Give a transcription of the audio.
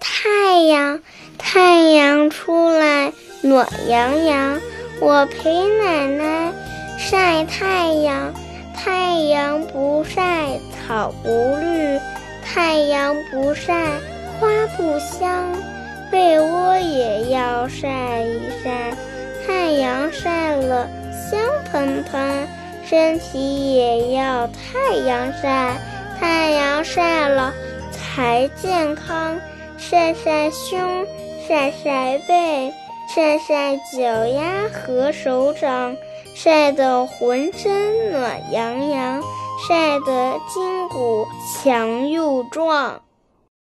太阳，太阳出来暖洋洋。我陪奶奶晒太阳，太阳不晒草不绿，太阳不晒花不香。被窝也要晒一晒，太阳晒了香喷喷。身体也要太阳晒，太阳晒了才健康。晒晒胸，晒晒背，晒晒脚丫和手掌，晒得浑身暖洋洋，晒得筋骨强又壮。